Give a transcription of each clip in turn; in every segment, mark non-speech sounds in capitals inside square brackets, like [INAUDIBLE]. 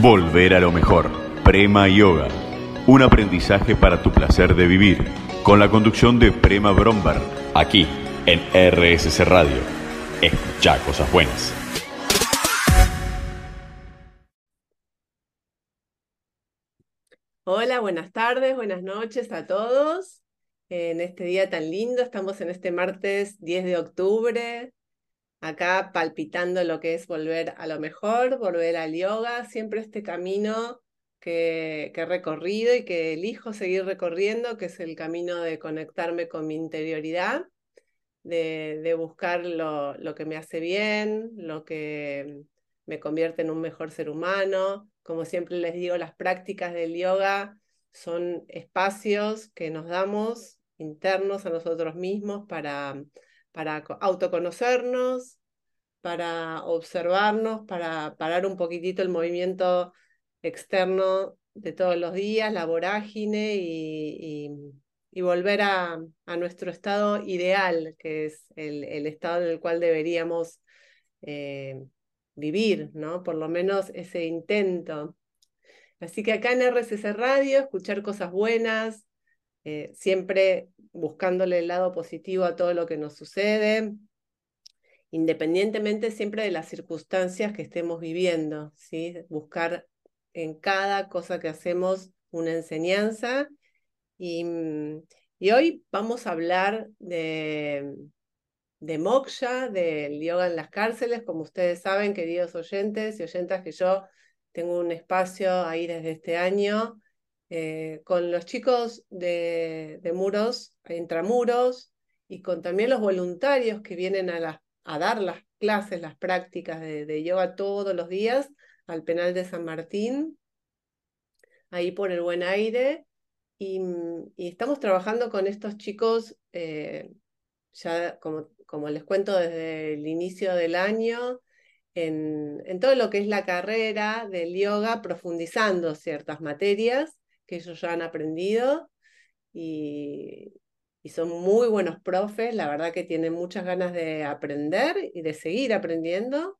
Volver a lo mejor. Prema Yoga. Un aprendizaje para tu placer de vivir. Con la conducción de Prema Brombar. Aquí, en RSC Radio. Escucha cosas buenas. Hola, buenas tardes, buenas noches a todos. En este día tan lindo, estamos en este martes 10 de octubre, acá palpitando lo que es volver a lo mejor, volver al yoga, siempre este camino que, que he recorrido y que elijo seguir recorriendo, que es el camino de conectarme con mi interioridad, de, de buscar lo, lo que me hace bien, lo que me convierte en un mejor ser humano. Como siempre les digo, las prácticas del yoga son espacios que nos damos internos a nosotros mismos para para autoconocernos, para observarnos, para parar un poquitito el movimiento externo de todos los días, la vorágine y, volver a, nuestro estado ideal, que es el, el, estado en el cual deberíamos eh, vivir, ¿no? Por lo menos ese intento. Así que acá en RCC Radio, escuchar cosas buenas, eh, siempre buscándole el lado positivo a todo lo que nos sucede, independientemente siempre de las circunstancias que estemos viviendo, ¿sí? buscar en cada cosa que hacemos una enseñanza. Y, mm, y hoy vamos a hablar de, de moksha, del yoga en las cárceles. Como ustedes saben, queridos oyentes y oyentas, que yo tengo un espacio ahí desde este año eh, con los chicos de, de, muros, intramuros, y con también los voluntarios que vienen a, a dar las clases, las prácticas de, yoga todos los días al penal de San Martín, ahí por el buen aire. Y, estamos trabajando con estos chicos, eh, ya como, como les cuento desde el inicio del año, en, en, todo lo que es la carrera del yoga, profundizando ciertas materias que ellos ya han aprendido y, y son muy buenos profes, la verdad que tienen muchas ganas de aprender y de seguir aprendiendo.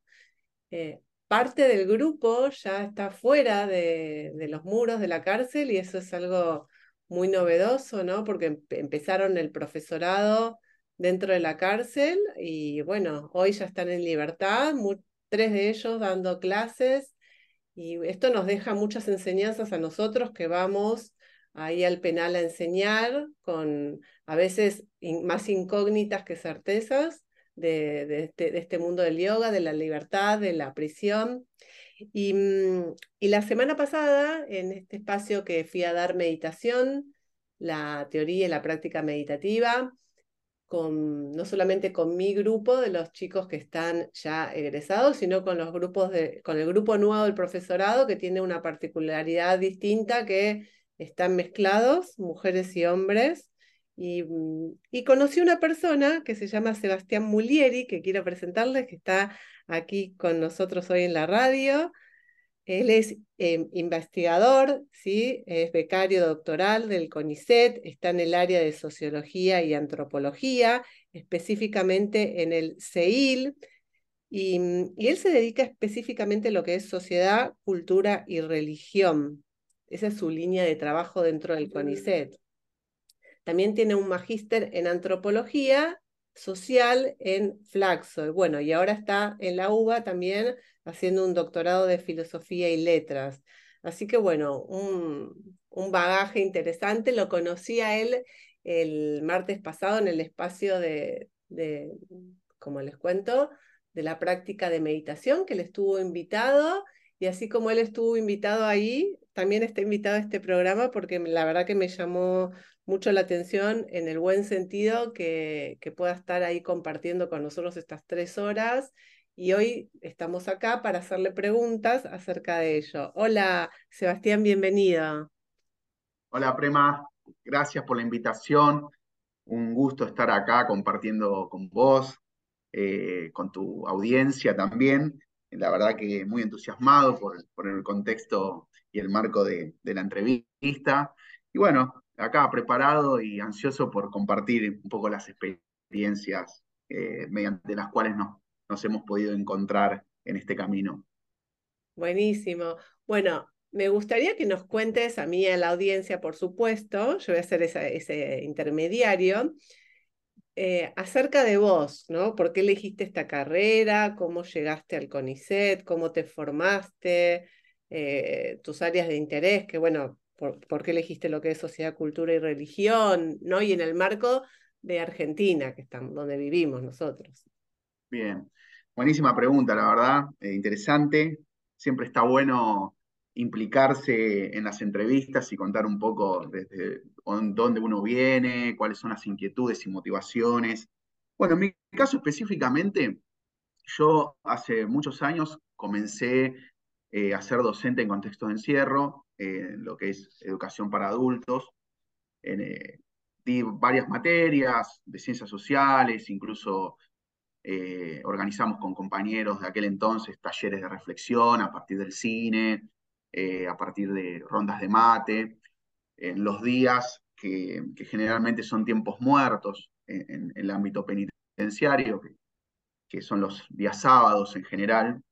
Eh, parte del grupo ya está fuera de, de, los muros de la cárcel y eso es algo muy novedoso, ¿no? Porque empezaron el profesorado dentro de la cárcel y bueno, hoy ya están en libertad, tres de ellos dando clases y esto nos deja muchas enseñanzas a nosotros que vamos ahí al penal a enseñar, con a veces más incógnitas que certezas de, este, de, este, mundo del yoga, de la libertad, de la prisión. Y, mm, y la semana pasada, en este espacio que fui a dar meditación, la teoría y la práctica meditativa, no solamente con mi grupo de los chicos que están ya egresados, sino con los grupos de, con el grupo nuevo del profesorado que tiene una particularidad distinta que están mezclados, mujeres y hombres. Y, y conocí una persona que se llama Sebastián Mulieri, que quiero presentarles, que está aquí con nosotros hoy en la radio. Él es eh, investigador, ¿sí? es becario doctoral del CONICET, está en el área de sociología y antropología, específicamente en el CEIL, y, y, él se dedica específicamente a lo que es sociedad, cultura y religión. Esa es su línea de trabajo dentro del CONICET. También tiene un magíster en antropología social en Flaxo. Bueno, y ahora está en la UBA también haciendo un doctorado de filosofía y letras. Así que bueno, un, un bagaje interesante. Lo conocí a él el martes pasado en el espacio de, de, como les cuento, de la práctica de meditación, que él estuvo invitado. Y así como él estuvo invitado ahí, también está invitado a este programa porque la verdad que me llamó mucho la atención en el buen sentido que, pueda estar ahí compartiendo con nosotros estas tres horas y hoy estamos acá para hacerle preguntas acerca de ello. Hola, Sebastián, bienvenido. Hola, Prema, gracias por la invitación. Un gusto estar acá compartiendo con vos, eh, con tu audiencia también. La verdad que muy entusiasmado por, el contexto y el marco de, la entrevista. Y bueno, acá preparado y ansioso por compartir un poco las experiencias eh, mediante las cuales nos, nos hemos podido encontrar en este camino. Buenísimo. Bueno, me gustaría que nos cuentes a mí a la audiencia, por supuesto, yo voy a ser ese intermediario, eh, acerca de vos, ¿no? ¿Por qué elegiste esta carrera? ¿Cómo llegaste al CONICET? ¿Cómo te formaste? Eh, tus áreas de interés, que bueno, por, qué elegiste lo que es sociedad, cultura y religión, ¿no? Y en el marco de Argentina, que estamos, donde vivimos nosotros. Bien, buenísima pregunta, la verdad, eh, interesante. Siempre está bueno implicarse en las entrevistas y contar un poco desde dónde uno viene, cuáles son las inquietudes y motivaciones. Bueno, en mi caso específicamente, yo hace muchos años comencé eh, a ser docente en contexto de encierro, en lo que es educación para adultos. Eh, di varias materias de ciencias sociales, incluso eh, organizamos con compañeros de aquel entonces talleres de reflexión a partir del cine, eh, a partir de rondas de mate, en los días que, generalmente son tiempos muertos en, el ámbito penitenciario, que, son los días sábados en general,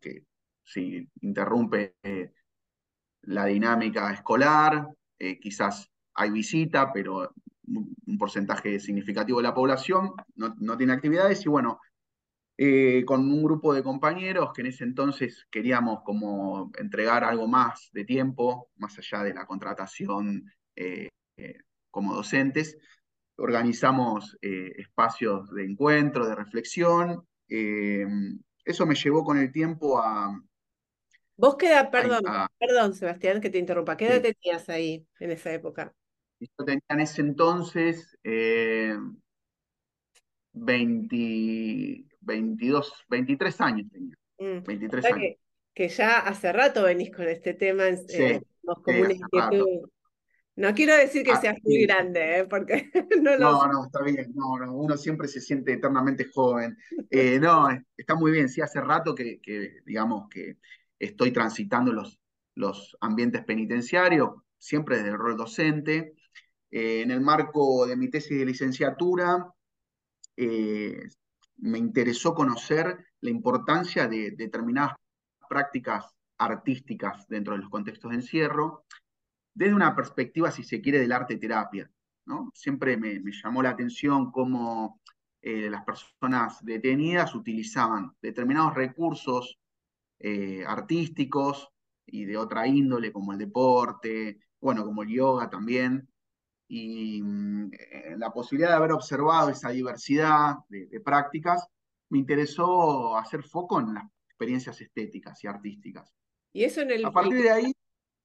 que si interrumpe eh, la dinámica escolar, eh, quizás hay visita, pero un porcentaje significativo de la población no, no tiene actividades y bueno, eh, con un grupo de compañeros que en ese entonces queríamos como entregar algo más de tiempo, más allá de la contratación eh, eh, como docentes. Organizamos espacios de encuentro, de reflexión. eso me llevó con el tiempo a... Vos queda, perdón, perdón Sebastián que te interrumpa, ¿qué edad tenías ahí en esa época? Yo tenía en ese entonces 20, 22, 23 años tenía. 23 mm. años. Que, ya hace rato venís con este tema. Eh, no quiero decir que ah, seas muy grande, ¿eh? porque [LAUGHS] no lo No, no, está bien. No, uno siempre se siente eternamente joven. Eh, no, está muy bien. Sí, hace rato que, digamos, que estoy transitando los, los ambientes penitenciarios, siempre desde el rol docente. en el marco de mi tesis de licenciatura, me interesó conocer la importancia de determinadas prácticas artísticas dentro de los contextos de encierro, desde una perspectiva, si se quiere, del arte terapia. ¿no? Siempre me, llamó la atención cómo eh, las personas detenidas utilizaban determinados recursos eh, artísticos y de otra índole, como el deporte, bueno, como el yoga también, y mm, eh, la posibilidad de haber observado esa diversidad de, prácticas, me interesó hacer foco en las experiencias estéticas y artísticas. ¿Y eso en el, a partir de ahí,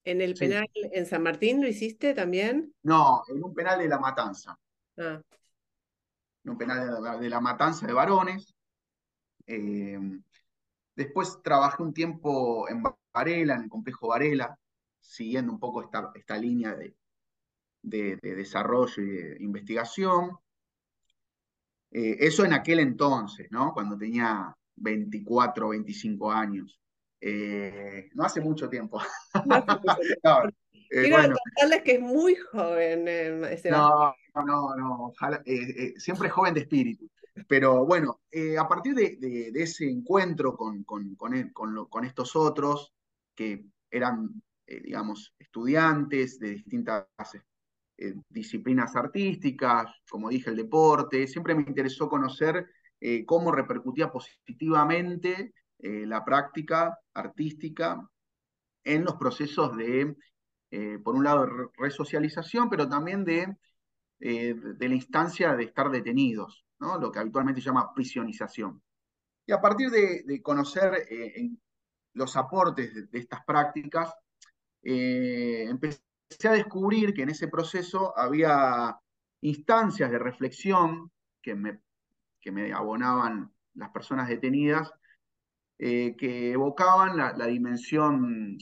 en el penal en San Martín lo hiciste también? No, en un penal de La Matanza. Ah. En un penal de la, Matanza de varones. Eh, después trabajé un tiempo en Varela, en el complejo Varela, siguiendo un poco esta, esta línea de, de, desarrollo y de investigación. Eh, eso en aquel entonces, ¿no? Cuando tenía 24, 25 años. Eh, no hace mucho tiempo. [LAUGHS] [LAUGHS] Eh, Quiero contarles que es muy joven. no, no, no, siempre joven de espíritu. Pero bueno, a partir de, ese encuentro con, con, con, estos otros, que eran, digamos, estudiantes de distintas eh, disciplinas artísticas, como dije, el deporte. Siempre me interesó conocer eh, cómo repercutía positivamente eh, la práctica artística en los procesos de, por un lado, resocialización, pero también de, de la instancia de estar detenidos, ¿no? lo que habitualmente se llama prisionización. Y a partir de, conocer los aportes de, de, estas prácticas, empecé a descubrir que en ese proceso había instancias de reflexión que me, que me abonaban las personas detenidas, eh, que evocaban la, dimensión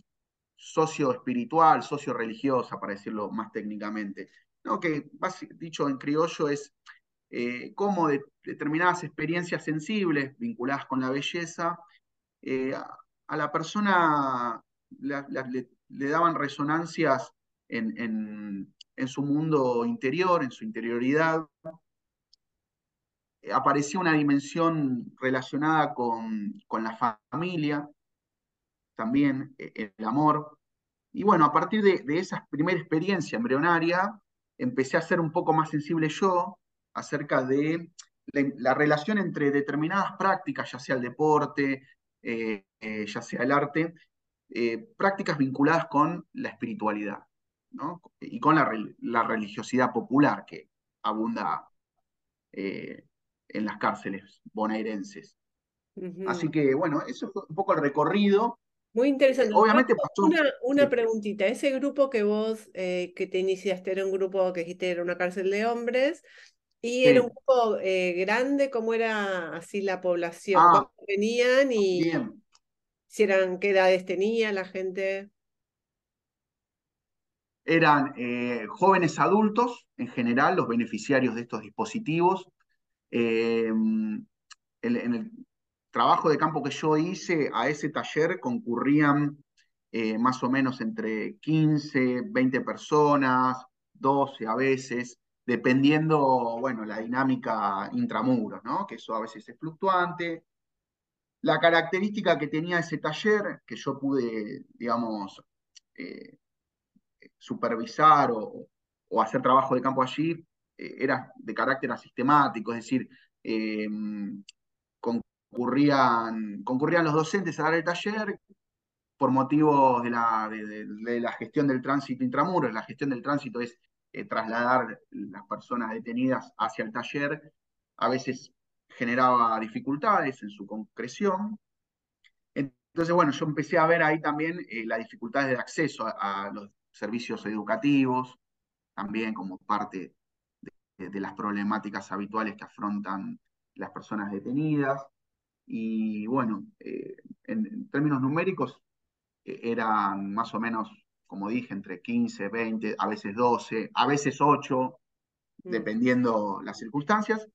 socio-espiritual, socio-religiosa, para decirlo más técnicamente, ¿no? que dicho en criollo es eh, cómo determinadas experiencias sensibles vinculadas con la belleza eh, a, la persona le daban resonancias en, su mundo interior, en su interioridad, aparecía una dimensión relacionada con, la familia, también, eh, el amor. Y bueno, a partir de, esa primera experiencia embrionaria, empecé a ser un poco más sensible yo acerca de la, relación entre determinadas prácticas, ya sea el deporte, eh, eh, ya sea el arte, prácticas vinculadas con la espiritualidad y con la, religiosidad popular que abunda en las cárceles bonaerenses. Así que bueno, eso fue un poco el recorrido. Muy interesante. Obviamente Una, una preguntita, ese grupo que vos, eh, que te iniciaste, era un grupo que dijiste era una cárcel de hombres, y era un grupo eh, grande, ¿cómo era así la población? Ah, ¿Cómo venían y si eran, qué edades tenía la gente? Eran eh, jóvenes adultos, en general, los beneficiarios de estos dispositivos. en el, trabajo de campo que yo hice, a ese taller concurrían eh, más o menos entre 15, 20 personas, 12 a veces, dependiendo, bueno, la dinámica intramuros, ¿no? Que eso a veces es fluctuante. La característica que tenía ese taller, que yo pude, digamos, eh, supervisar o, hacer trabajo de campo allí, eh, era de carácter asistemático, es decir, con concurrían, concurrían los docentes a dar el taller por motivos de la, de, la gestión del tránsito intramuros. La gestión del tránsito es eh, trasladar las personas detenidas hacia el taller. A veces generaba dificultades en su concreción. Entonces, bueno, yo empecé a ver ahí también eh, las dificultades de acceso a, los servicios educativos, también como parte de, las problemáticas habituales que afrontan las personas detenidas. Y bueno, eh, en, términos numéricos eh, eran más o menos, como dije, entre 15, 20, a veces 12, a veces 8, mm. dependiendo las circunstancias.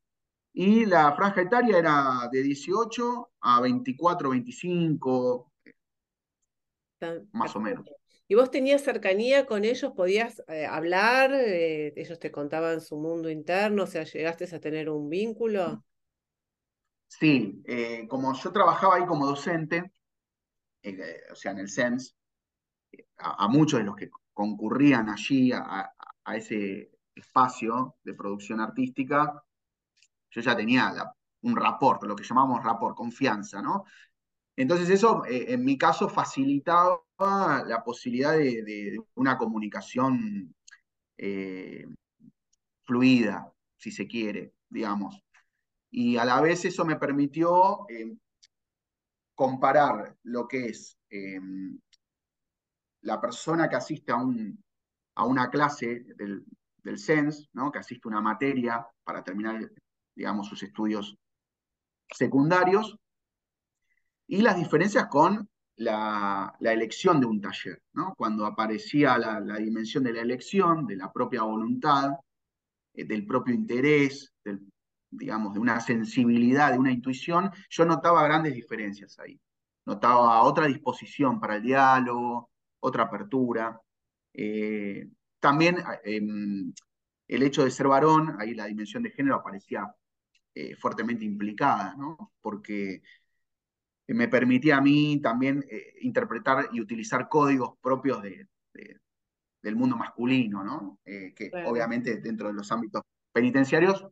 Y la franja etaria era de 18 a 24, 25, más o menos. ¿Y vos tenías cercanía con ellos? ¿Podías eh, hablar? ¿Ellos te contaban su mundo interno? O sea, ¿llegaste a tener un vínculo? Sí, eh, como yo trabajaba ahí como docente, eh, o sea, en el SENS, a, muchos de los que concurrían allí a, ese espacio de producción artística, yo ya tenía un rapport, lo que llamamos rapport, confianza, ¿no? Entonces eso, eh, en mi caso, facilitaba la posibilidad de, una comunicación fluida, si se quiere, digamos. Y a la vez eso me permitió eh, comparar lo que es eh, la persona que asiste a, un, a una clase del, del SENS, que asiste a una materia para terminar, digamos, sus estudios secundarios, y las diferencias con la, elección de un taller, ¿no? cuando aparecía la, dimensión de la elección, de la propia voluntad, eh, del propio interés, digamos, de una sensibilidad, de una intuición, yo notaba grandes diferencias ahí. Notaba otra disposición para el diálogo, otra apertura. Eh, también em, el hecho de ser varón, ahí la dimensión de género aparecía eh, fuertemente implicada, ¿no? porque me permitía a mí también eh, interpretar y utilizar códigos propios de, del mundo masculino, ¿no? que obviamente dentro de los ámbitos penitenciarios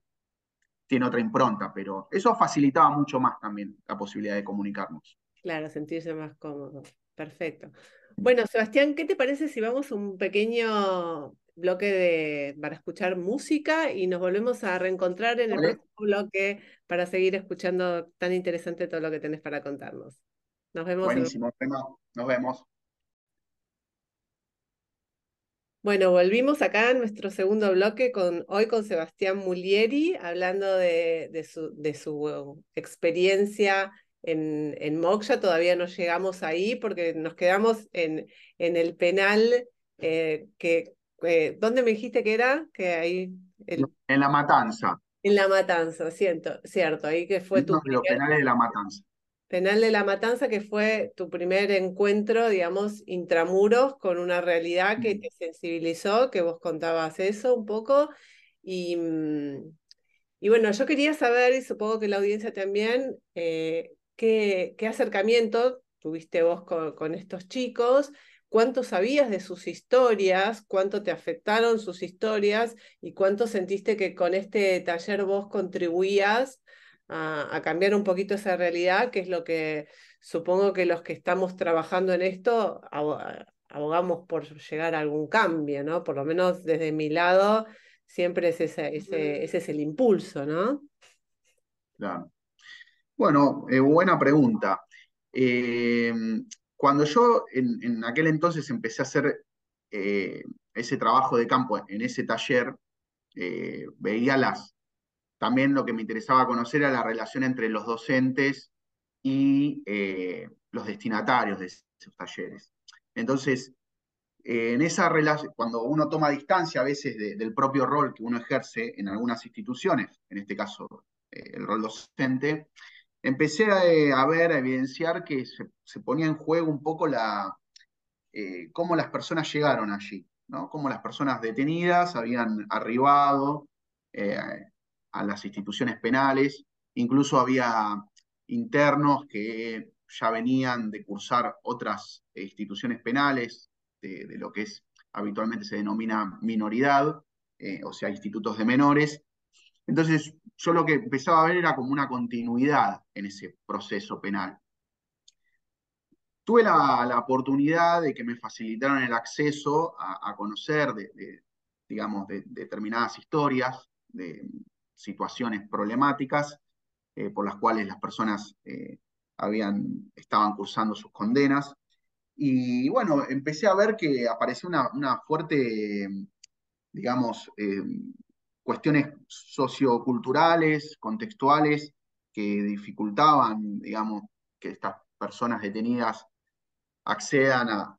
tiene otra impronta, pero eso facilitaba mucho más también la posibilidad de comunicarnos. Claro, sentirse más cómodo. Perfecto. Bueno, Sebastián, ¿qué te parece si vamos a un pequeño bloque de, para escuchar música y nos volvemos a reencontrar en el próximo bloque para seguir escuchando tan interesante todo lo que tenés para contarnos? Nos vemos. Buenísimo, nos vemos. Bueno, volvimos acá en nuestro segundo bloque con hoy con Sebastián Mulieri, hablando de, su, de su experiencia en, en Moksha. Todavía no llegamos ahí porque nos quedamos en, en el penal eh, que eh, ¿dónde me dijiste que era? Que ahí En la matanza. En la matanza, cierto, cierto, ahí que fue tu. Los penales de la matanza. Penal de la Matanza, que fue tu primer encuentro, digamos, intramuros con una realidad que te sensibilizó, que vos contabas eso un poco. Y, mm, y bueno, yo quería saber, y supongo que la audiencia también, eh, qué, qué, acercamiento tuviste vos con, estos chicos, cuánto sabías de sus historias, cuánto te afectaron sus historias y cuánto sentiste que con este taller vos contribuías a, cambiar un poquito esa realidad, que es lo que supongo que los que estamos trabajando en esto abogamos por llegar a algún cambio, ¿no? Por lo menos desde mi lado siempre es ese, ese, ese es el impulso, ¿no? Claro. Bueno, eh, buena pregunta. Eh, cuando yo en, aquel entonces empecé a hacer eh, ese trabajo de campo en ese taller, veía las, también lo que me interesaba conocer era la relación entre los docentes y los destinatarios de esos talleres. Entonces, en esa relación, cuando uno toma distancia a veces del propio rol que uno ejerce en algunas instituciones, en este caso el rol docente, empecé a, ver, a evidenciar que se, ponía en juego un poco la, eh, cómo las personas llegaron allí, ¿no? cómo las personas detenidas habían arribado eh, a las instituciones penales, incluso había internos que ya venían de cursar otras instituciones penales, de, lo que es habitualmente se denomina minoridad, eh, o sea, institutos de menores. Entonces, yo lo que empezaba a ver era como una continuidad en ese proceso penal. Tuve la, oportunidad de que me facilitaran el acceso a, conocer, de, digamos, de, determinadas historias, de situaciones problemáticas eh, por las cuales las personas eh, habían, estaban cursando sus condenas. Y bueno, empecé a ver que apareció una, una fuerte, digamos, eh, cuestiones socioculturales, contextuales, que dificultaban, digamos, que estas personas detenidas accedan a,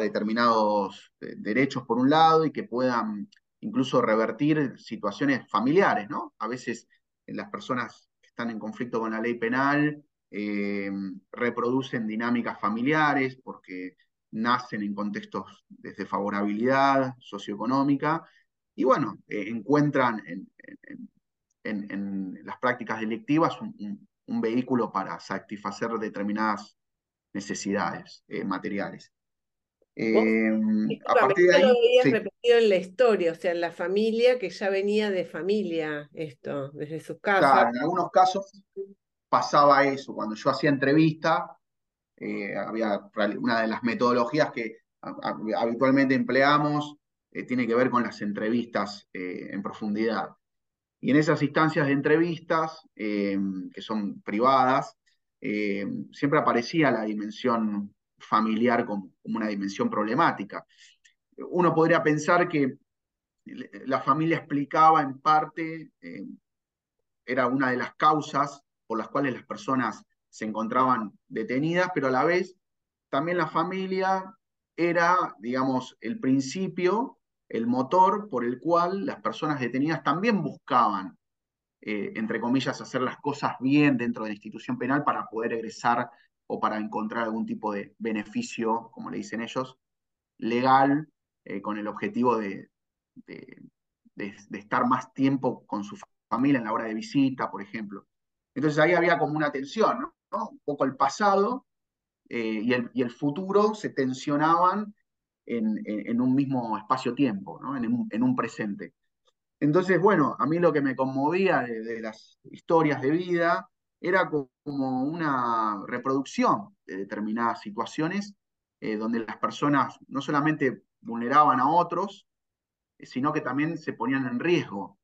determinados eh, derechos por un lado y que puedan incluso revertir situaciones familiares, ¿no? A veces las personas que están en conflicto con la ley penal eh, reproducen dinámicas familiares porque nacen en contextos desde favorabilidad socioeconómica y bueno, eh, encuentran en, las prácticas delictivas un, vehículo para satisfacer determinadas necesidades eh, materiales. Eh, a partir de ahí, lo habías repetido en la historia, o sea, en la familia que ya venía de familia esto, desde sus casas. Claro, en algunos casos pasaba eso. Cuando yo hacía entrevista, había una de las metodologías que habitualmente empleamos eh, tiene que ver con las entrevistas eh, en profundidad. Y en esas instancias de entrevistas, eh, que son privadas, siempre aparecía la dimensión familiar como, una dimensión problemática. Uno podría pensar que la familia explicaba en parte, era una de las causas por las cuales las personas se encontraban detenidas, pero a la vez también la familia era, digamos, el principio el motor por el cual las personas detenidas también buscaban, eh, entre comillas, hacer las cosas bien dentro de la institución penal para poder egresar o para encontrar algún tipo de beneficio, como le dicen ellos, legal, eh, con el objetivo de, de, estar más tiempo con su familia en la hora de visita, por ejemplo. Entonces ahí había como una tensión, ¿no? Un poco el pasado eh, y, el, y, el, futuro se tensionaban en, un mismo espacio-tiempo, en, un, presente. Entonces, bueno, a mí lo que me conmovía de, las historias de vida era como una reproducción de determinadas situaciones eh, donde las personas no solamente vulneraban a otros, eh, sino que también se ponían en riesgo.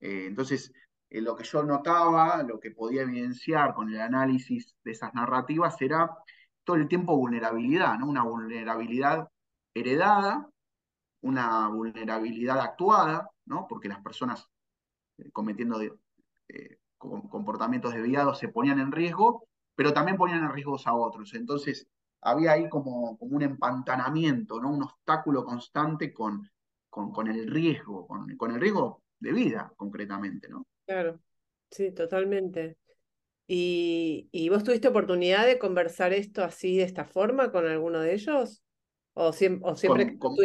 Eh, entonces, lo que yo notaba, lo que podía evidenciar con el análisis de esas narrativas era todo el tiempo vulnerabilidad, ¿no? una vulnerabilidad heredada, una vulnerabilidad actuada, ¿no? porque las personas eh, cometiendo eh, comportamientos desviados se ponían en riesgo, pero también ponían en riesgo a otros. Entonces, había ahí como, como un empantanamiento, ¿no? un obstáculo constante con, con, el riesgo, con, con, el riesgo de vida, concretamente. ¿no? Claro, sí, totalmente. ¿Y, ¿Y vos tuviste oportunidad de conversar esto así, de esta forma, con alguno de ellos? ¿O, siempre, con,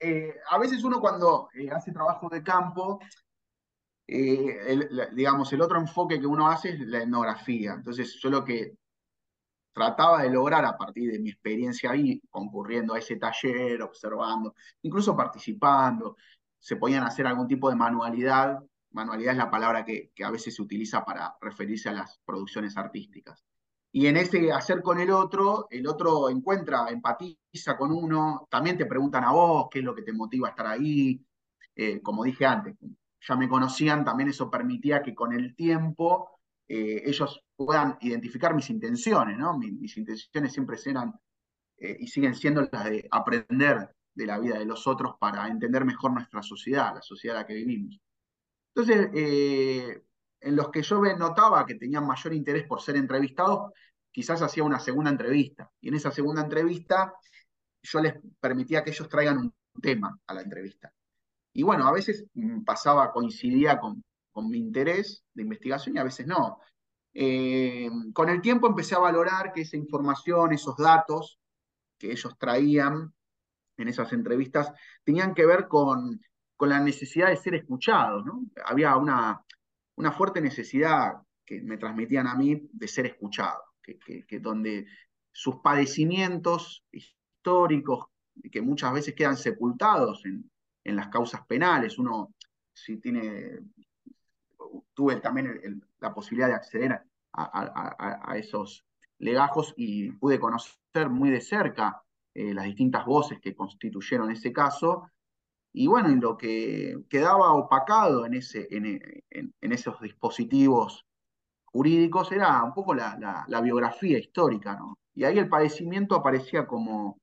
eh, a veces uno cuando eh, hace trabajo de campo, eh, digamos, el otro enfoque que uno hace es la etnografía. Entonces, yo lo que trataba de lograr a partir de mi experiencia ahí, concurriendo a ese taller, observando, incluso participando, se podían hacer algún tipo de manualidad. Manualidad es la palabra que, que a veces se utiliza para referirse a las producciones artísticas. Y en ese hacer con el otro, el otro encuentra, empatiza con uno, también te preguntan a vos qué es lo que te motiva a estar ahí. Eh, como dije antes, ya me conocían, también eso permitía que con el tiempo eh, ellos puedan identificar mis intenciones, ¿no? Mis, intenciones siempre eran eh, y siguen siendo las de aprender de la vida de los otros para entender mejor nuestra sociedad, la sociedad en la que vivimos. Entonces, en los que yo notaba que tenían mayor interés por ser entrevistados, quizás hacía una segunda entrevista. Y en esa segunda entrevista yo les permitía que ellos traigan un tema a la entrevista. Y bueno, a veces mm, pasaba, coincidía con, con mi interés de investigación y a veces no. Eh, con el tiempo empecé a valorar que esa información, esos datos que ellos traían en esas entrevistas, tenían que ver con, con la necesidad de ser escuchados. Había una, una fuerte necesidad que me transmitían a mí de ser escuchado, que, donde sus padecimientos históricos, que muchas veces quedan sepultados en, las causas penales, uno si tiene, tuve también la posibilidad de acceder a, a, esos legajos y pude conocer muy de cerca eh, las distintas voces que constituyeron ese caso, y bueno, lo que quedaba opacado en, ese, en, esos dispositivos jurídicos era un poco la, biografía histórica, ¿no? Y ahí el padecimiento aparecía como,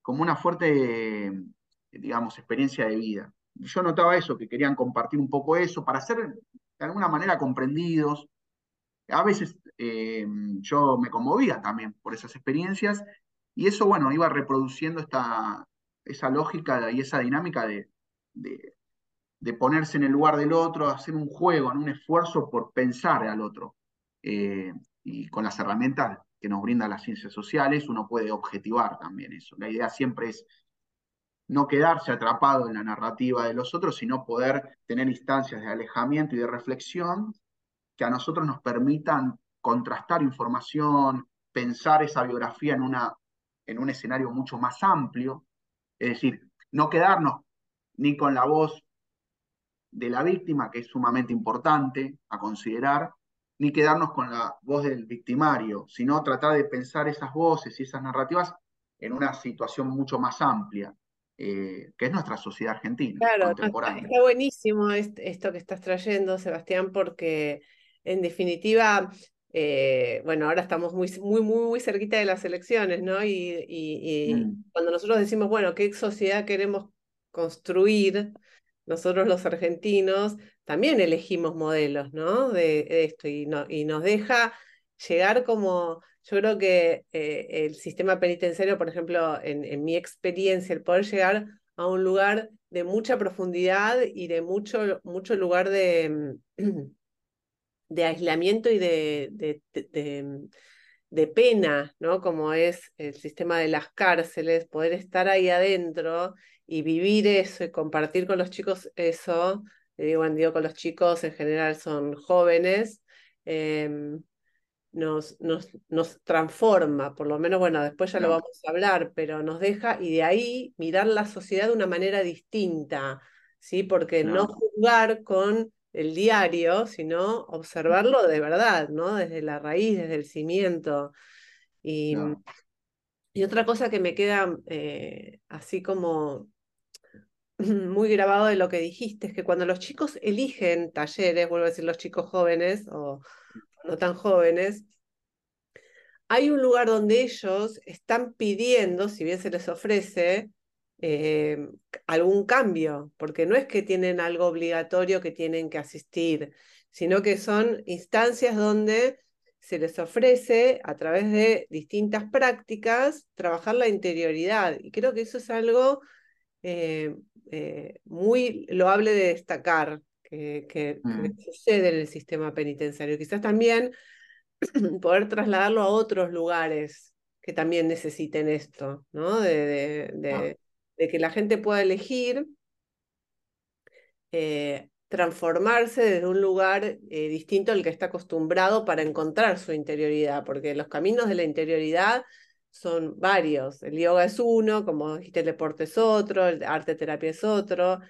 como una fuerte, digamos, experiencia de vida. Yo notaba eso, que querían compartir un poco eso para ser de alguna manera comprendidos. A veces eh, yo me conmovía también por esas experiencias y eso, bueno, iba reproduciendo esta, esa lógica y esa dinámica de, de, ponerse en el lugar del otro, hacer un juego, un esfuerzo por pensar al otro. Eh, y con las herramientas que nos brindan las ciencias sociales, uno puede objetivar también eso. La idea siempre es no quedarse atrapado en la narrativa de los otros, sino poder tener instancias de alejamiento y de reflexión que a nosotros nos permitan contrastar información, pensar esa biografía en, una, en un escenario mucho más amplio, es decir, no quedarnos ni con la voz de la víctima, que es sumamente importante a considerar, ni quedarnos con la voz del victimario, sino tratar de pensar esas voces y esas narrativas en una situación mucho más amplia, eh, que es nuestra sociedad argentina claro, contemporánea. Está buenísimo esto que estás trayendo, Sebastián, porque en definitiva eh, bueno, ahora estamos muy, muy, muy, muy cerquita de las elecciones, ¿no? Y, mm. cuando nosotros decimos, bueno, ¿qué sociedad queremos construir? Nosotros los argentinos también elegimos modelos, ¿no? De, esto y, no, y nos deja llegar como, yo creo que eh, el sistema penitenciario, por ejemplo, en, en mi experiencia, el poder llegar a un lugar de mucha profundidad y de mucho, mucho lugar de... de aislamiento y de, de, de, pena, ¿no? Como es el sistema de las cárceles, poder estar ahí adentro y vivir eso y compartir con los chicos eso, digo, digo con los chicos en general son jóvenes, em, nos, nos, nos, transforma, por lo menos, bueno, después ya lo vamos a hablar, pero nos deja y de ahí mirar la sociedad de una manera distinta, ¿sí? Porque no juzgar con el diario, sino observarlo de verdad, ¿no? Desde la raíz, desde el cimiento. Y, y otra cosa que me queda eh, así como [LAUGHS] muy grabado de lo que dijiste es que cuando los chicos eligen talleres, vuelvo a decir los chicos jóvenes o no tan jóvenes, hay un lugar donde ellos están pidiendo, si bien se les ofrece, eh, algún cambio, porque no es que tienen algo obligatorio que tienen que asistir, sino que son instancias donde se les ofrece a través de distintas prácticas trabajar la interioridad. Y creo que eso es algo eh, eh, muy loable de destacar que, que, mm. sucede en el sistema penitenciario. Quizás también [CLEARS THROAT] poder trasladarlo a otros lugares que también necesiten esto, ¿no? de, de, ah de que la gente pueda elegir, eh, transformarse desde un lugar eh, distinto al que está acostumbrado para encontrar su interioridad, porque los caminos de la interioridad son varios. El yoga es uno, como dijiste, el deporte es otro, el arte terapia es otro,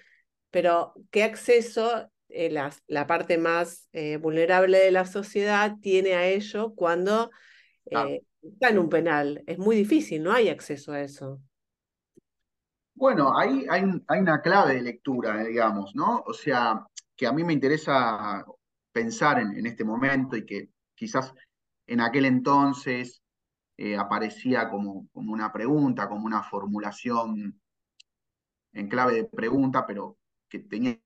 pero ¿qué acceso eh, la, parte más eh, vulnerable de la sociedad tiene a ello cuando está en un penal? Es muy difícil, no hay acceso a eso. Bueno, ahí hay, hay, una clave de lectura, digamos, ¿no? O sea, que a mí me interesa pensar en, este momento y que quizás en aquel entonces eh, aparecía como, como una pregunta, como una formulación en clave de pregunta, pero que tenía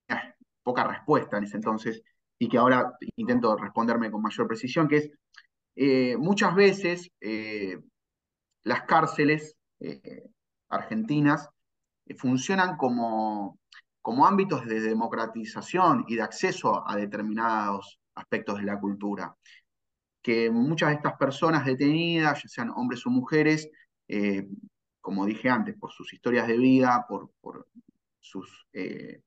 poca respuesta en ese entonces y que ahora intento responderme con mayor precisión, que es eh, muchas veces eh, las cárceles argentinas funcionan como como ámbitos de democratización y de acceso a determinados aspectos de la cultura. Que muchas de estas personas detenidas, ya sean hombres o mujeres, eh, como dije antes, por sus historias de vida, por, sus eh,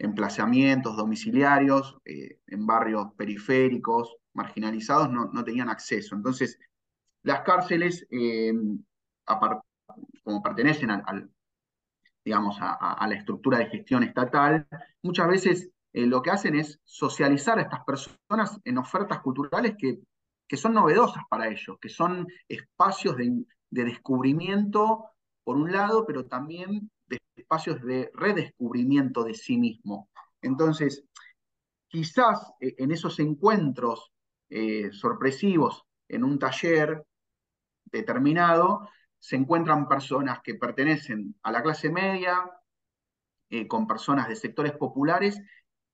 emplazamientos domiciliarios eh, en barrios periféricos, marginalizados, no, tenían acceso. Entonces, las cárceles, como pertenecen al, digamos, a, la estructura de gestión estatal, muchas veces eh, lo que hacen es socializar a estas personas en ofertas culturales que, que son novedosas para ellos, que son espacios de, descubrimiento, por un lado, pero también de espacios de redescubrimiento de sí mismo. Entonces, quizás eh, en esos encuentros eh, sorpresivos en un taller determinado, se encuentran personas que pertenecen a la clase media, eh, con personas de sectores populares,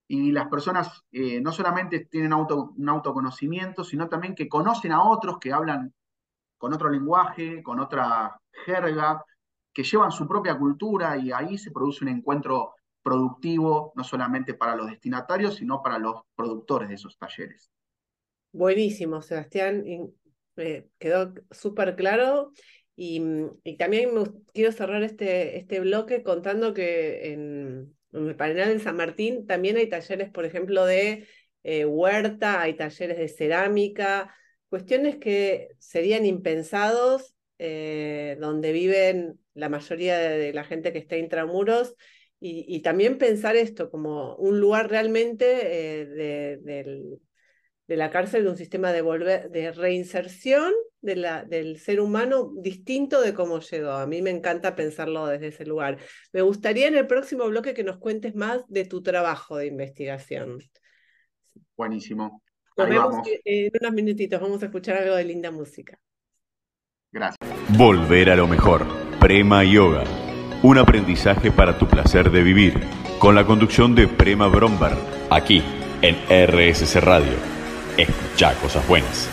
y las personas eh, no solamente tienen un autoconocimiento, sino también que conocen a otros que hablan con otro lenguaje, con otra jerga, que llevan su propia cultura y ahí se produce un encuentro productivo, no solamente para los destinatarios, sino para los productores de esos talleres. Buenísimo, Sebastián. Eh, quedó súper claro Mm, y, también quiero cerrar este, este bloque contando que en, el panel de San Martín también hay talleres, por ejemplo, de eh, huerta, hay talleres de cerámica, cuestiones que serían impensados, eh, donde viven la mayoría de, la gente que está intramuros, y, y, también pensar esto como un lugar realmente eh, de, del, de la cárcel, de un sistema de, volver, de reinserción de la, del ser humano distinto de cómo llegó. A mí me encanta pensarlo desde ese lugar. Me gustaría en el próximo bloque que nos cuentes más de tu trabajo de investigación. Buenísimo. Nos vemos en unos minutitos. Vamos a escuchar algo de linda música. Gracias. Volver a lo mejor. Prema Yoga. Un aprendizaje para tu placer de vivir. Con la conducción de Prema Brombar. Aquí, en RSC Radio escucha cosas buenas.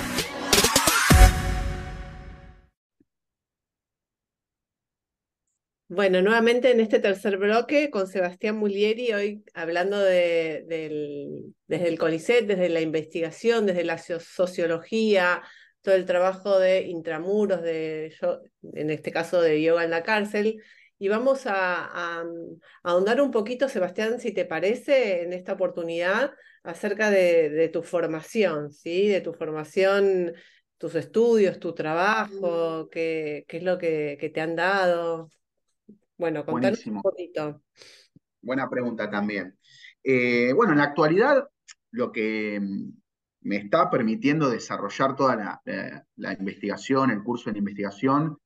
Bueno, nuevamente en este tercer bloque con Sebastián Mulieri, hoy hablando de, desde el CONICET, desde la investigación, desde la sociología, todo el trabajo de intramuros, de en este caso de yoga en la cárcel. Y vamos a ahondar un poquito, Sebastián, si te parece, en esta oportunidad, acerca de, tu formación, ¿sí? De tu formación, tus estudios, tu trabajo, qué, qué es lo que, te han dado. Bueno, contanos un poquito. Buena pregunta también. Eh, bueno, en la actualidad lo que mm, me está permitiendo desarrollar toda la, investigación, el curso de investigación,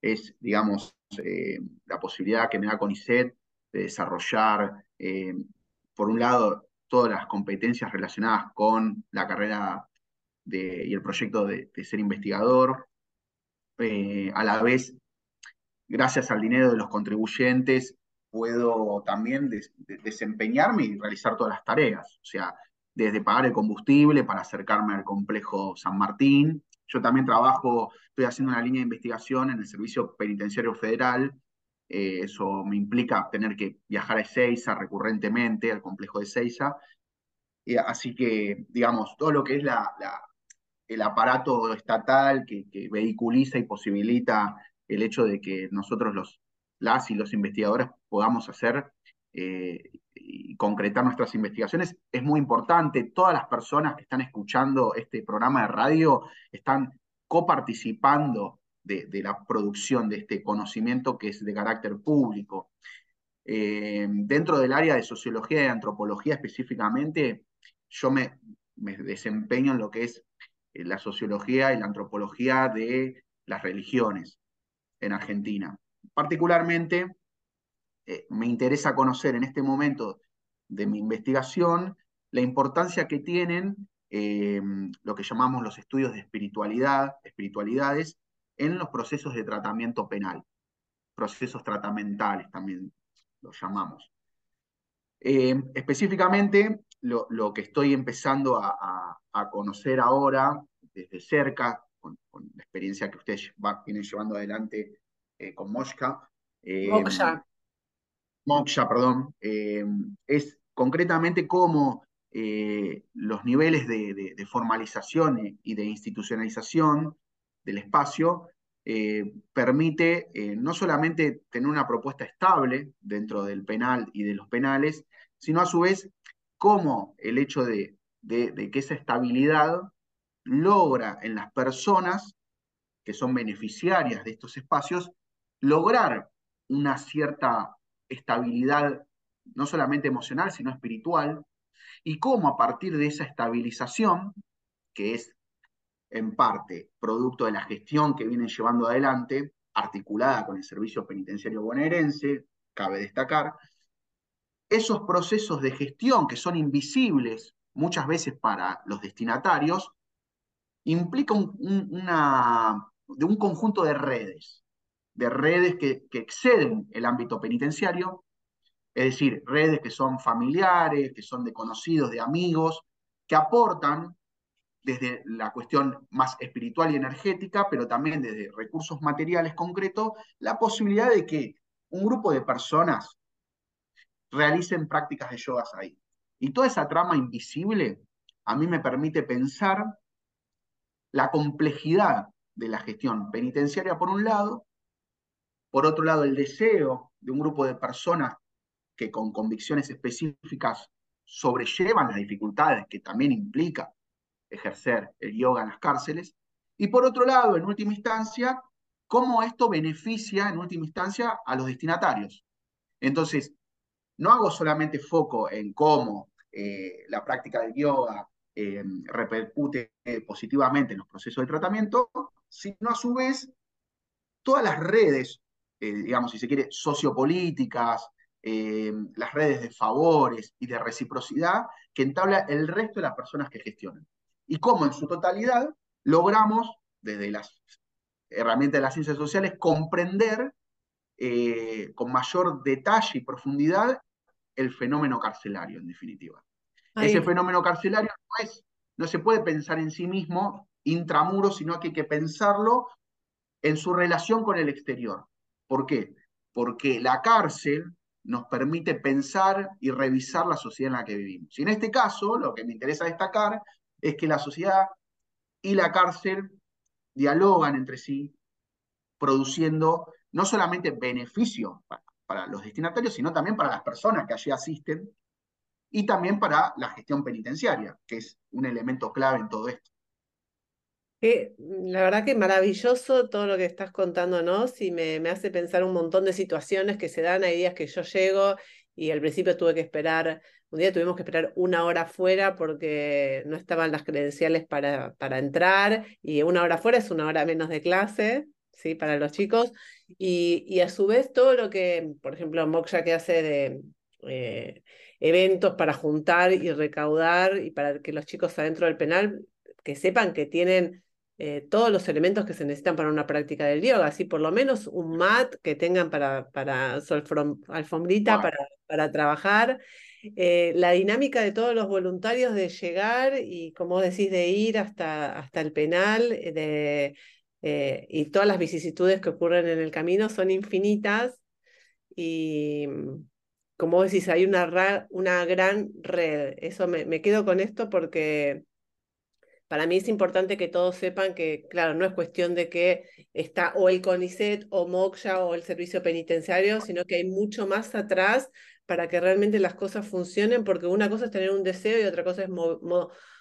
es, digamos, eh, la posibilidad que me da CONICET de desarrollar, eh, por un lado, todas las competencias relacionadas con la carrera y el proyecto de, ser investigador. Eh, a la vez, gracias al dinero de los contribuyentes, puedo también desempeñarme y realizar todas las tareas. O sea, desde pagar el combustible para acercarme al complejo San Martín. Yo también trabajo, estoy haciendo una línea de investigación en el Servicio Penitenciario Federal eh, eso me implica tener que viajar a Ezeiza recurrentemente, al complejo de Ezeiza. así que, digamos, todo lo que es la, el aparato estatal que, vehiculiza y posibilita el hecho de que nosotros, los, las y los investigadores, podamos hacer eh, y concretar nuestras investigaciones es muy importante. Todas las personas que están escuchando este programa de radio están coparticipando de, la producción de este conocimiento que es de carácter público. Eh, dentro del área de sociología y antropología específicamente, yo me, me desempeño en lo que es eh, la sociología y la antropología de las religiones en Argentina. Particularmente, eh, me interesa conocer en este momento de mi investigación la importancia que tienen lo que llamamos los estudios de espiritualidad, espiritualidades, en los procesos de tratamiento penal, procesos tratamentales también lo llamamos. Eh, específicamente, lo, que estoy empezando a, conocer ahora desde cerca, con, la experiencia que ustedes vienen llevando adelante eh, con Moshka, eh, Moksha. perdón, es concretamente cómo los niveles de formalización y de institucionalización del espacio eh, permite eh, no solamente tener una propuesta estable dentro del penal y de los penales, sino a su vez cómo el hecho de, de que esa estabilidad logra en las personas que son beneficiarias de estos espacios, lograr una cierta estabilidad, no solamente emocional, sino espiritual, y cómo a partir de esa estabilización, que es en parte producto de la gestión que vienen llevando adelante, articulada con el Servicio Penitenciario Bonaerense, cabe destacar, esos procesos de gestión que son invisibles muchas veces para los destinatarios, implica un, una, de un conjunto de redes, de redes que, que exceden el ámbito penitenciario, es decir, redes que son familiares, que son de conocidos, de amigos, que aportan desde la cuestión más espiritual y energética, pero también desde recursos materiales concretos, la posibilidad de que un grupo de personas realicen prácticas de yogas ahí. Y toda esa trama invisible a mí me permite pensar la complejidad de la gestión penitenciaria por un lado, por otro lado el deseo de un grupo de personas que con convicciones específicas sobrellevan las dificultades que también implica ejercer el yoga en las cárceles. Y por otro lado, en última instancia, cómo esto beneficia en última instancia a los destinatarios. Entonces, no hago solamente foco en cómo eh, la práctica del yoga eh, repercute positivamente en los procesos de tratamiento, sino a su vez todas las redes, eh, digamos, si se quiere, sociopolíticas, las redes de favores y de reciprocidad que entabla el resto de las personas que gestionan y cómo en su totalidad logramos, desde las herramientas de las ciencias sociales, comprender eh, con mayor detalle y profundidad el fenómeno carcelario, en definitiva. Ese fenómeno carcelario no, es, no se puede pensar en sí mismo intramuro, sino que hay que pensarlo en su relación con el exterior. ¿Por qué? Porque la cárcel nos permite pensar y revisar la sociedad en la que vivimos. Y en este caso, lo que me interesa destacar es que la sociedad y la cárcel dialogan entre sí, produciendo no solamente beneficios para, los destinatarios, sino también para las personas que allí asisten y también para la gestión penitenciaria, que es un elemento clave en todo esto. la verdad que maravilloso todo lo que estás contándonos y me, me, hace pensar un montón de situaciones que se dan. Hay días que yo llego y al principio tuve que esperar un día tuvimos que esperar una hora fuera porque no estaban las credenciales para, para entrar y una hora fuera es una hora menos de clase, ¿sí? Para los chicos. Y, y a su vez todo lo que, por ejemplo, Moksha que hace de eh, eventos para juntar y recaudar y para que los chicos adentro del penal que sepan que tienen eh, todos los elementos que se necesitan para una práctica del yoga, así por lo menos un mat que tengan para, para alfombrita para, para trabajar eh, la dinámica de todos los voluntarios de llegar y, como decís, de ir hasta, hasta el penal eh, de, eh, y todas las vicisitudes que ocurren en el camino son infinitas y, como decís, hay una, una gran red. Eso me, me quedo con esto porque para mí es importante que todos sepan que, claro, no es cuestión de que está o el CONICET o MOXA o el servicio penitenciario, sino que hay mucho más atrás para que realmente las cosas funcionen, porque una cosa es tener un deseo y otra cosa es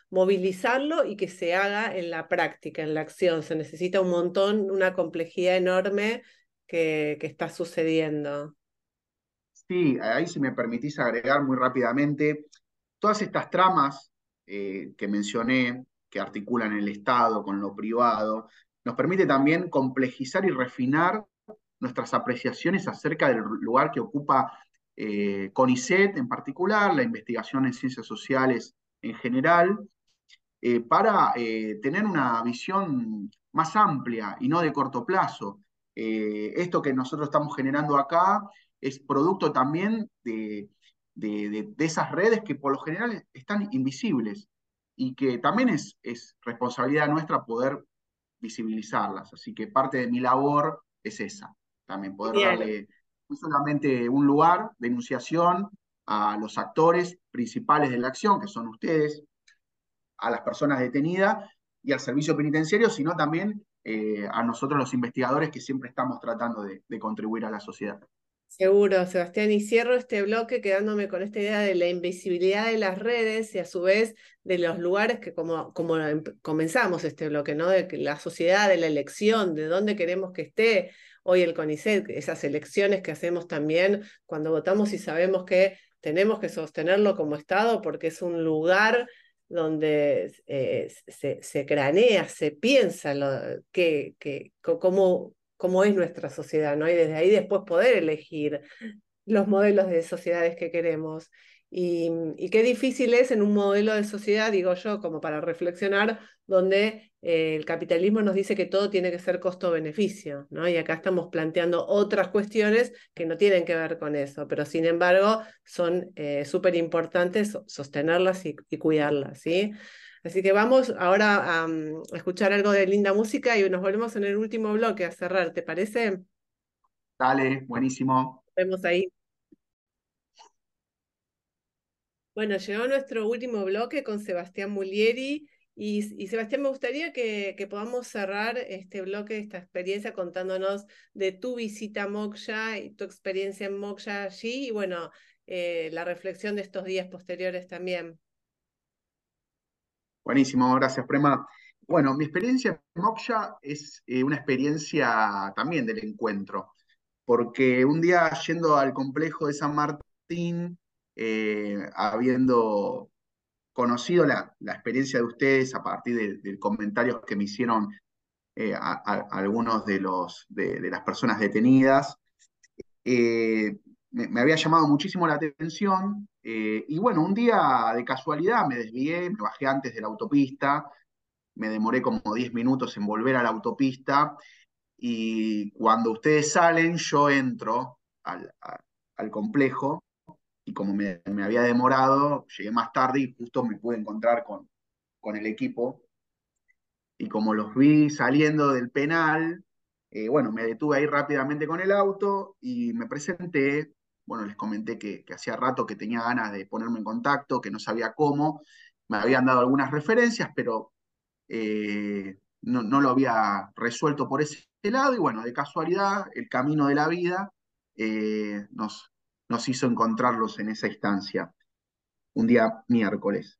movilizarlo y que se haga en la práctica, en la acción. Se necesita un montón, una complejidad enorme que, está sucediendo. Sí, ahí si me permitís agregar muy rápidamente, todas estas tramas eh, que mencioné, que articulan el Estado con lo privado, nos permite también complejizar y refinar nuestras apreciaciones acerca del lugar que ocupa eh, CONICET en particular, la investigación en ciencias sociales en general, eh, para tener una visión más amplia y no de corto plazo. esto que nosotros estamos generando acá es producto también de, de, esas redes que por lo general están invisibles y que también es, es responsabilidad nuestra poder visibilizarlas. Así que parte de mi labor es esa, también poder darle no solamente un lugar de enunciación a los actores principales de la acción, que son ustedes, a las personas detenidas y al servicio penitenciario, sino también eh, a nosotros los investigadores que siempre estamos tratando de contribuir a la sociedad. Seguro, Sebastián, y cierro este bloque quedándome con esta idea de la invisibilidad de las redes y a su vez de los lugares que como, como em, comenzamos este bloque, ¿no? De la sociedad, de la elección, de dónde queremos que esté hoy el CONICET, esas elecciones que hacemos también cuando votamos y sabemos que tenemos que sostenerlo como Estado porque es un lugar donde eh, se, cranea, se piensa lo, que, cómo, cómo es nuestra sociedad, ¿no? Y desde ahí después poder elegir los modelos de sociedades que queremos. Y, qué difícil es en un modelo de sociedad, digo yo, como para reflexionar, donde el capitalismo nos dice que todo tiene que ser costo-beneficio, ¿no? Y acá estamos planteando otras cuestiones que no tienen que ver con eso, pero sin embargo son eh, súper importantes sostenerlas y, y cuidarlas, ¿sí? Así que vamos ahora mm, a, escuchar algo de linda música y nos volvemos en el último bloque a cerrar, ¿te parece? Dale, buenísimo. Nos vemos ahí. Bueno, llegó nuestro último bloque con Sebastián Mulieri. Y, Sebastián, me gustaría que, podamos cerrar este bloque, esta experiencia, contándonos de tu visita a Moksha y tu experiencia en Moksha allí y bueno, eh, la reflexión de estos días posteriores también. Buenísimo, gracias, Prema. Bueno, mi experiencia en Moksha es eh, una experiencia también del encuentro, porque un día yendo al complejo de San Martín, eh, habiendo conocido la, experiencia de ustedes a partir de, comentarios que me hicieron eh, algunos de, de, las personas detenidas, me, había llamado muchísimo la atención eh, y bueno, un día de casualidad me desvié, me bajé antes de la autopista, me demoré como 10 minutos en volver a la autopista y cuando ustedes salen yo entro al, complejo y como me, había demorado, llegué más tarde y justo me pude encontrar con, con el equipo. Y como los vi saliendo del penal, eh, bueno, me detuve ahí rápidamente con el auto y me presenté, bueno, les comenté que, hacía rato que tenía ganas de ponerme en contacto, que no sabía cómo, me habían dado algunas referencias, pero eh, no, lo había resuelto por ese lado. Y bueno, de casualidad, el camino de la vida eh, nos, nos hizo encontrarlos en esa instancia, un día miércoles.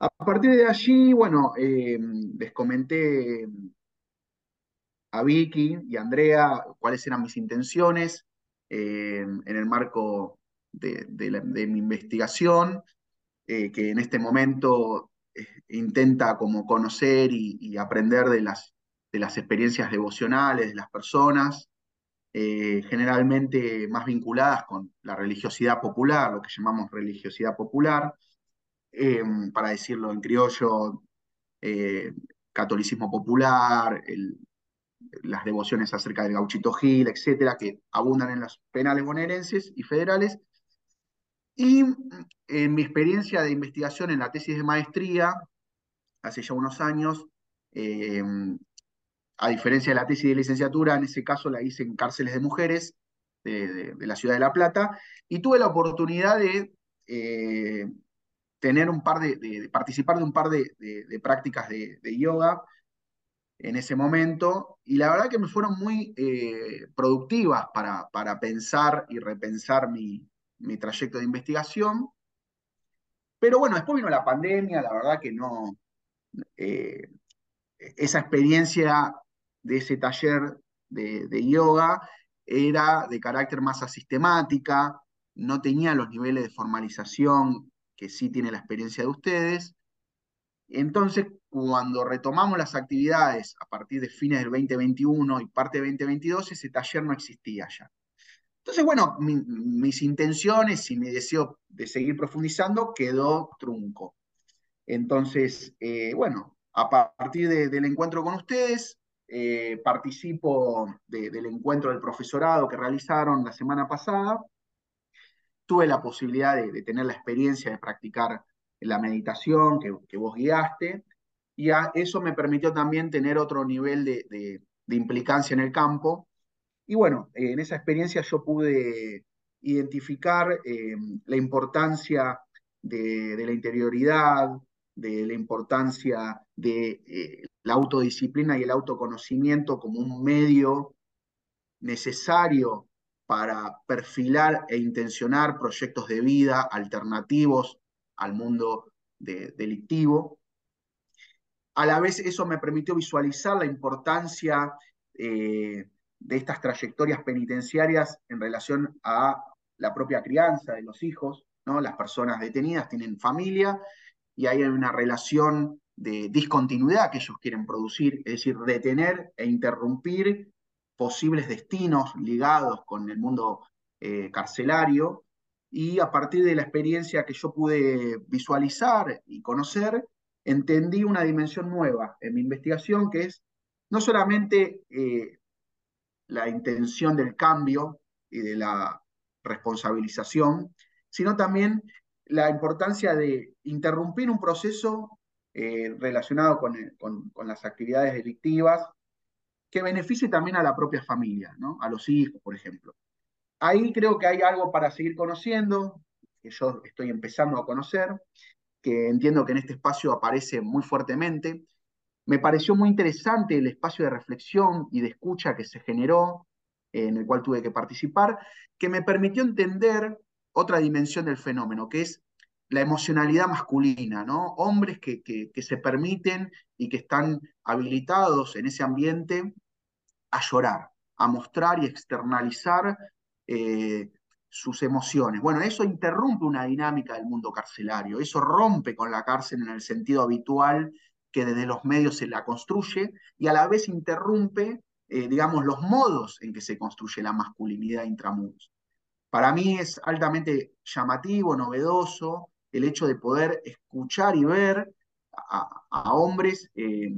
A partir de allí, bueno, eh, les comenté a Vicky y a Andrea cuáles eran mis intenciones, eh, en el marco de, mi investigación, eh, que en este momento intenta como conocer y, aprender de las, de las experiencias devocionales de las personas, generalmente más vinculadas con la religiosidad popular, lo que llamamos religiosidad popular, para decirlo en criollo, catolicismo popular, las devociones acerca del gauchito Gil, etcétera, que abundan en los penales bonaerenses y federales. Y en mi experiencia de investigación en la tesis de maestría, hace ya unos años, eh, a diferencia de la tesis de licenciatura, en ese caso la hice en cárceles de mujeres de, la ciudad de La Plata, y tuve la oportunidad de, eh, tener un par de, participar de un par de, prácticas de, yoga en ese momento, y la verdad que me fueron muy eh, productivas para, para, pensar y repensar mi, mi, trayecto de investigación. Pero bueno, después vino la pandemia, la verdad que no, eh, esa experiencia de ese taller de, yoga era de carácter más asistemática, no tenía los niveles de formalización que sí tiene la experiencia de ustedes. Entonces, cuando retomamos las actividades a partir de fines del 2021 y parte de 2022, ese taller no existía ya. Entonces, bueno, mis intenciones y mi deseo de seguir profundizando quedó trunco. Entonces, eh, bueno, a partir del encuentro con ustedes, eh, participo del encuentro del profesorado que realizaron la semana pasada. Tuve la posibilidad de, tener la experiencia de practicar la meditación que, vos guiaste, y eso me permitió también tener otro nivel de, implicancia en el campo. Y bueno, en esa experiencia yo pude identificar eh, la importancia de, la interioridad, de la importancia de eh, la autodisciplina y el autoconocimiento como un medio necesario para perfilar e intencionar proyectos de vida alternativos al mundo delictivo. A la vez eso me permitió visualizar la importancia eh, de estas trayectorias penitenciarias en relación a la propia crianza de los hijos, ¿no? Las personas detenidas tienen familia y hay una relación de discontinuidad que ellos quieren producir, es decir, detener e interrumpir posibles destinos ligados con el mundo eh, carcelario. Y a partir de la experiencia que yo pude visualizar y conocer, entendí una dimensión nueva en mi investigación, que es no solamente eh, la intención del cambio y de la responsabilización, sino también la importancia de interrumpir un proceso eh, relacionado con, las actividades delictivas que beneficie también a la propia familia, ¿no? a los hijos, por ejemplo. Ahí creo que hay algo para seguir conociendo, que yo estoy empezando a conocer, que entiendo que en este espacio aparece muy fuertemente. Me pareció muy interesante el espacio de reflexión y de escucha que se generó, en el cual tuve que participar, que me permitió entender otra dimensión del fenómeno, que es la emocionalidad masculina, ¿no? Hombres que, se permiten y que están habilitados en ese ambiente a llorar, a mostrar y externalizar eh, sus emociones. Bueno, eso interrumpe una dinámica del mundo carcelario, eso rompe con la cárcel en el sentido habitual que desde los medios se la construye y a la vez interrumpe, eh, digamos, los modos en que se construye la masculinidad intramuros. Para mí es altamente llamativo, novedoso, el hecho de poder escuchar y ver a, hombres eh,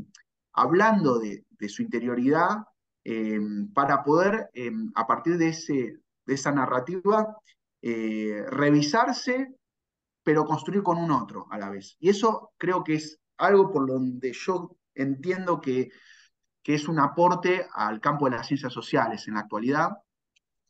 hablando de, su interioridad eh, para poder, eh, a partir de, ese, de esa narrativa, revisarse, pero construir con un otro a la vez. Y eso creo que es algo por donde yo entiendo que, que es un aporte al campo de las ciencias sociales en la actualidad,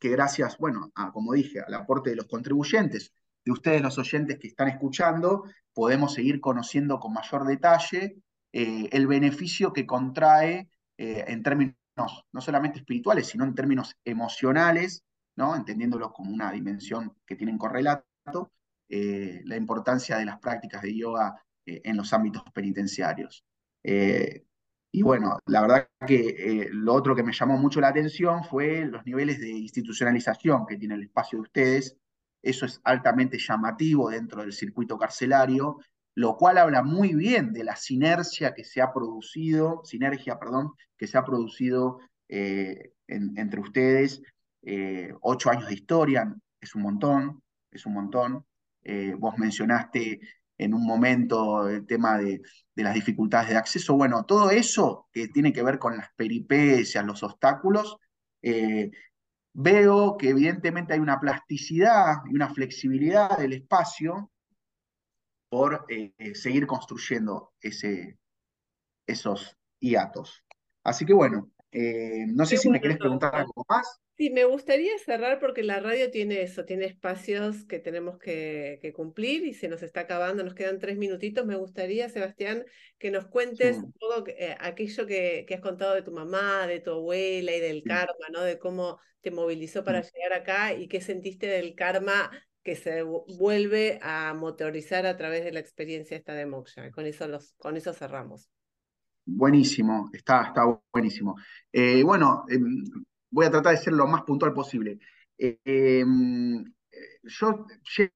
que gracias, bueno, a, como dije, al aporte de los contribuyentes, de ustedes los oyentes que están escuchando, podemos seguir conociendo con mayor detalle eh, el beneficio que contrae eh, en términos no solamente espirituales, sino en términos emocionales, ¿no? entendiéndolo como una dimensión que tienen correlato, eh, la importancia de las prácticas de yoga en los ámbitos penitenciarios. Y bueno, la verdad que eh, lo otro que me llamó mucho la atención fue los niveles de institucionalización que tiene el espacio de ustedes. Eso es altamente llamativo dentro del circuito carcelario, lo cual habla muy bien de la sinergia que se ha producido, sinergia, perdón, que se ha producido eh, entre ustedes. Eh, ocho años de historia, es un montón, es un montón. vos mencionaste en un momento el tema de, las dificultades de acceso. Bueno, todo eso que tiene que ver con las peripecias, los obstáculos, eh, veo que evidentemente hay una plasticidad y una flexibilidad del espacio por eh, seguir construyendo ese, esos hiatos. Así que bueno, eh, no sé si me querés preguntar algo más. Sí, me gustaría cerrar porque la radio tiene eso, tiene espacios que tenemos que, cumplir y se nos está acabando, nos quedan tres minutitos. Me gustaría, Sebastián, que nos cuentes todo eh, aquello que, has contado de tu mamá, de tu abuela y del karma, ¿no? De cómo te movilizó para llegar acá y qué sentiste del karma que se vuelve a motorizar a través de la experiencia esta de Moksha. Con eso, los, con eso cerramos. Buenísimo, está, está buenísimo. Eh, bueno, em, voy a tratar de ser lo más puntual posible. Em, yo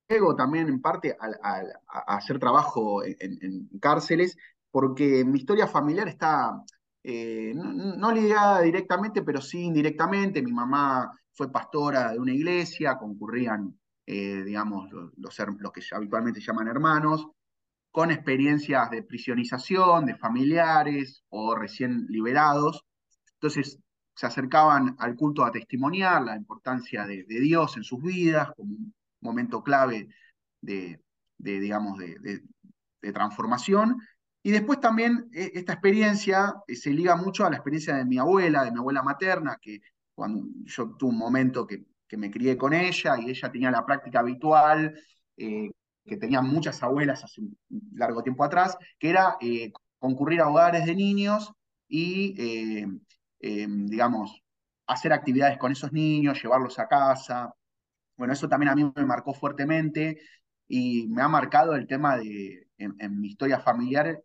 llego también en parte a, hacer trabajo en, cárceles porque mi historia familiar está eh, no, ligada directamente, pero sí indirectamente. Mi mamá fue pastora de una iglesia, concurrían, eh, digamos, los, los, que habitualmente llaman hermanos, con experiencias de prisionización, de familiares o recién liberados. Entonces, se acercaban al culto a testimoniar la importancia de, Dios en sus vidas como un momento clave de, digamos, de, transformación. Y después también eh, esta experiencia eh, se liga mucho a la experiencia de mi abuela, de mi abuela materna, que cuando yo tuve un momento que, me crié con ella y ella tenía la práctica habitual, eh, que tenían muchas abuelas hace un largo tiempo atrás, que era concurrir a hogares de niños y eh, digamos, hacer actividades con esos niños, llevarlos a casa. Bueno, eso también a mí me marcó fuertemente y me ha marcado el tema de, en, mi historia familiar,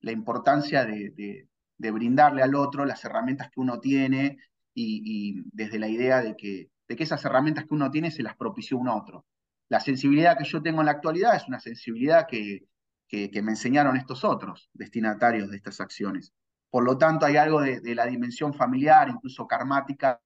la importancia de, brindarle al otro las herramientas que uno tiene y, desde la idea de que, de que esas herramientas que uno tiene se las propició un otro. La sensibilidad que yo tengo en la actualidad es una sensibilidad que, que me enseñaron estos otros destinatarios de estas acciones. Por lo tanto, hay algo de, la dimensión familiar, incluso karmática,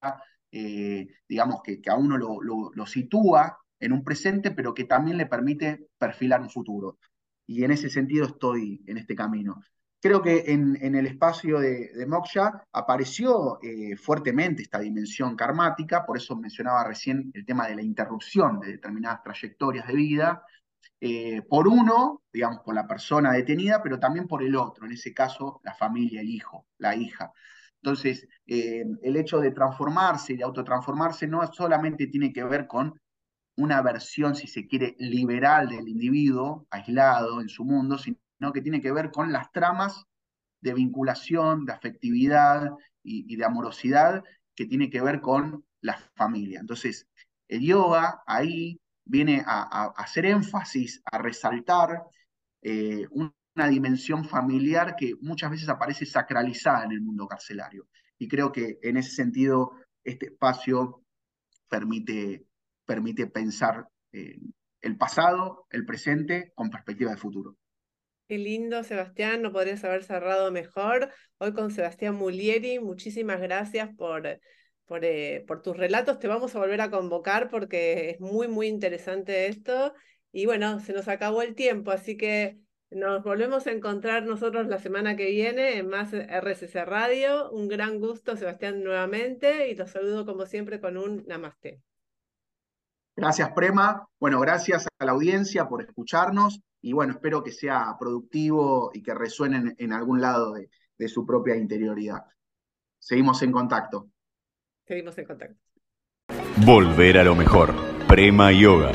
eh, digamos, que, a uno lo, sitúa en un presente, pero que también le permite perfilar un futuro. Y en ese sentido estoy en este camino. Creo que en, el espacio de, Moksha apareció eh, fuertemente esta dimensión karmática, por eso mencionaba recién el tema de la interrupción de determinadas trayectorias de vida, eh, por uno, digamos, por la persona detenida, pero también por el otro, en ese caso, la familia, el hijo, la hija. Entonces, eh, el hecho de transformarse y de autotransformarse no solamente tiene que ver con una versión, si se quiere, liberal del individuo, aislado en su mundo, sino que tiene que ver con las tramas de vinculación, de afectividad y, y de amorosidad que tiene que ver con la familia. Entonces, el yoga ahí viene a, hacer énfasis, a resaltar eh, una dimensión familiar que muchas veces aparece sacralizada en el mundo carcelario. Y creo que en ese sentido este espacio permite, permite pensar eh, el pasado, el presente, con perspectiva de futuro. Qué lindo, Sebastián, no podrías haber cerrado mejor. Hoy con Sebastián Mulieri, muchísimas gracias por por, eh, por tus relatos. Te vamos a volver a convocar porque es muy, muy interesante esto. Y bueno, se nos acabó el tiempo, así que nos volvemos a encontrar nosotros la semana que viene en más RCC Radio. Un gran gusto, Sebastián, nuevamente, y los saludo como siempre con un namaste. Gracias, Prema. Bueno, gracias a la audiencia por escucharnos y bueno, espero que sea productivo y que resuene en, algún lado de, de su propia interioridad. Seguimos en contacto. Seguimos en contacto. Volver a lo mejor. Prema Yoga.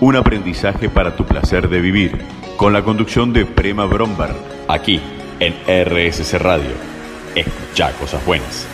Un aprendizaje para tu placer de vivir. Con la conducción de Prema Bromberg. Aquí, en RSC Radio. Escucha cosas buenas.